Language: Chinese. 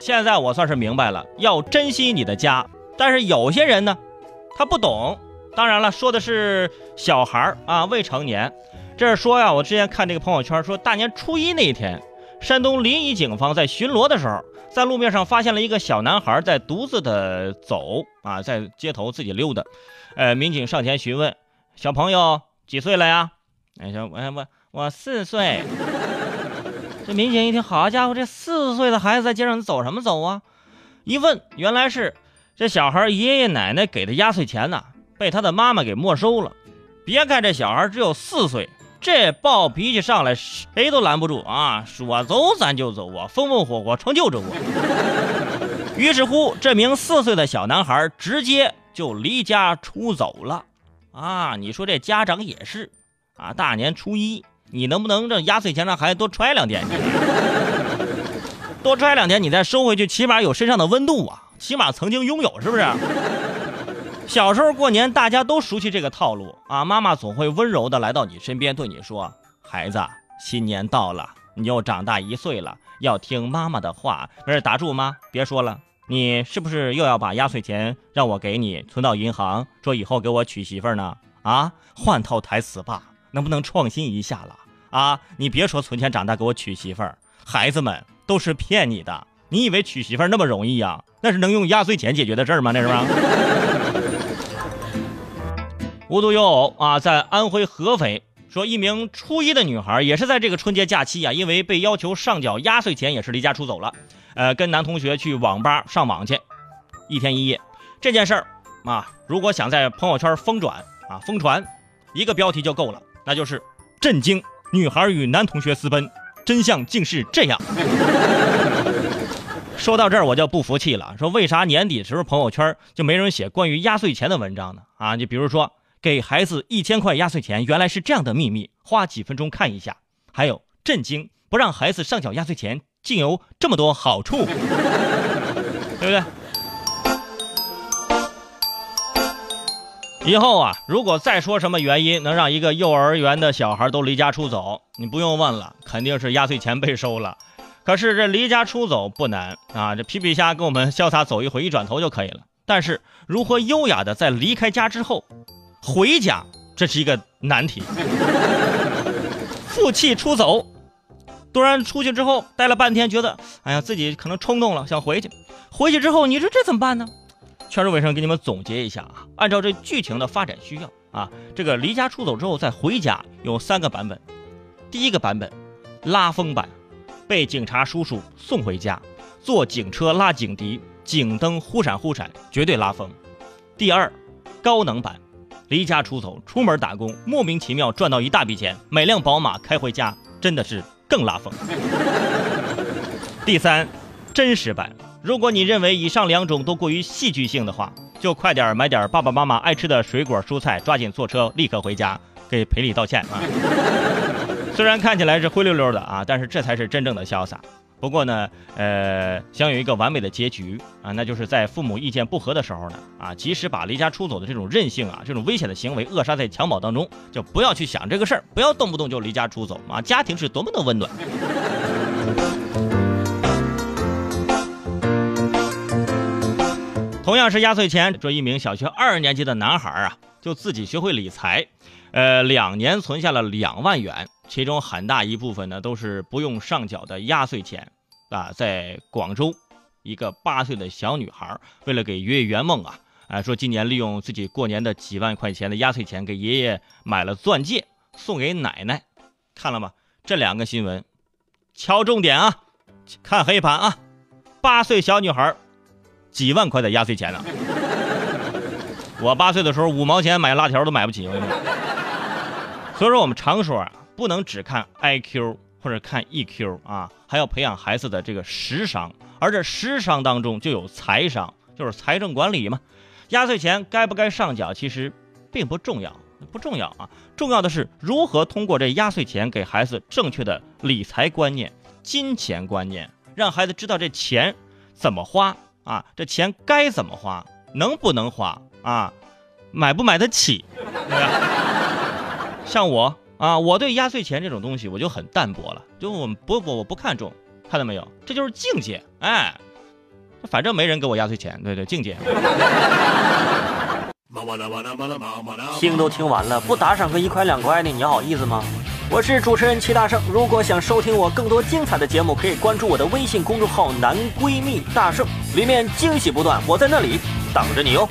现在我算是明白了，要珍惜你的家。但是有些人呢，他不懂。当然了，说的是小孩啊，未成年。这是说呀，我之前看这个朋友圈说，大年初一那一天，山东临沂警方在巡逻的时候，在路面上发现了一个小男孩在独自的走啊，在街头自己溜达。呃，民警上前询问小朋友几岁了呀？哎，小我我我四岁。民警一听，好家伙，这四岁的孩子在街上走什么走啊？一问，原来是这小孩爷爷奶奶给的压岁钱呢，被他的妈妈给没收了。别看这小孩只有四岁，这暴脾气上来谁都拦不住啊！说走咱就走啊，风风火火成就着我。于是乎，这名四岁的小男孩直接就离家出走了。啊，你说这家长也是啊，大年初一。你能不能这压岁钱让孩子多揣两天？多揣两天，你再收回去，起码有身上的温度啊，起码曾经拥有，是不是？小时候过年，大家都熟悉这个套路啊，妈妈总会温柔的来到你身边，对你说：“孩子，新年到了，你又长大一岁了，要听妈妈的话。”没事，打住，妈，别说了。你是不是又要把压岁钱让我给你存到银行，说以后给我娶媳妇呢？啊，换套台词吧，能不能创新一下了？啊，你别说存钱长大给我娶媳妇儿，孩子们都是骗你的。你以为娶媳妇儿那么容易呀？那是能用压岁钱解决的事儿吗？那是吗？无独有偶啊，在安徽合肥，说一名初一的女孩也是在这个春节假期啊，因为被要求上缴压岁钱，也是离家出走了。呃，跟男同学去网吧上网去，一天一夜。这件事儿啊，如果想在朋友圈疯转啊疯传，一个标题就够了，那就是震惊。女孩与男同学私奔，真相竟是这样。说到这儿，我就不服气了，说为啥年底时候朋友圈就没人写关于压岁钱的文章呢？啊，就比如说给孩子一千块压岁钱，原来是这样的秘密，花几分钟看一下。还有震惊，不让孩子上缴压岁钱，竟有这么多好处，对不对？以后啊，如果再说什么原因能让一个幼儿园的小孩都离家出走，你不用问了，肯定是压岁钱被收了。可是这离家出走不难啊，这皮皮虾跟我们潇洒走一回，一转头就可以了。但是如何优雅的在离开家之后回家，这是一个难题。负气出走，突然出去之后待了半天，觉得哎呀自己可能冲动了，想回去。回去之后，你说这怎么办呢？圈儿尾声给你们总结一下啊，按照这剧情的发展需要啊，这个离家出走之后再回家有三个版本。第一个版本，拉风版，被警察叔叔送回家，坐警车拉警笛，警灯忽闪忽闪，绝对拉风。第二，高能版，离家出走，出门打工，莫名其妙赚到一大笔钱，买辆宝马开回家，真的是更拉风。第三，真实版。如果你认为以上两种都过于戏剧性的话，就快点买点爸爸妈妈爱吃的水果蔬菜，抓紧坐车立刻回家给赔礼道歉啊！虽然看起来是灰溜溜的啊，但是这才是真正的潇洒。不过呢，呃，想有一个完美的结局啊，那就是在父母意见不合的时候呢，啊，及时把离家出走的这种任性啊，这种危险的行为扼杀在襁褓当中，就不要去想这个事儿，不要动不动就离家出走啊！家庭是多么的温暖。同样是压岁钱，这一名小学二年级的男孩啊，就自己学会理财，呃，两年存下了两万元，其中很大一部分呢都是不用上缴的压岁钱啊。在广州，一个八岁的小女孩为了给爷爷圆梦啊，啊，说今年利用自己过年的几万块钱的压岁钱给爷爷买了钻戒送给奶奶，看了吗？这两个新闻，敲重点啊，看黑板啊，八岁小女孩。几万块的压岁钱呢？我八岁的时候，五毛钱买辣条都买不起。所以说，我们常说啊，不能只看 IQ 或者看 EQ 啊，还要培养孩子的这个识商。而这识商当中就有财商，就是财政管理嘛。压岁钱该不该上缴，其实并不重要，不重要啊。重要的是如何通过这压岁钱给孩子正确的理财观念、金钱观念，让孩子知道这钱怎么花。啊，这钱该怎么花，能不能花啊？买不买得起？对吧像我啊，我对压岁钱这种东西我就很淡薄了，就我不不我不看重，看到没有？这就是境界，哎，反正没人给我压岁钱，对对，境界。听都听完了，不打赏个一块两块的，你好意思吗？我是主持人齐大圣，如果想收听我更多精彩的节目，可以关注我的微信公众号“男闺蜜大圣”，里面惊喜不断，我在那里等着你哦。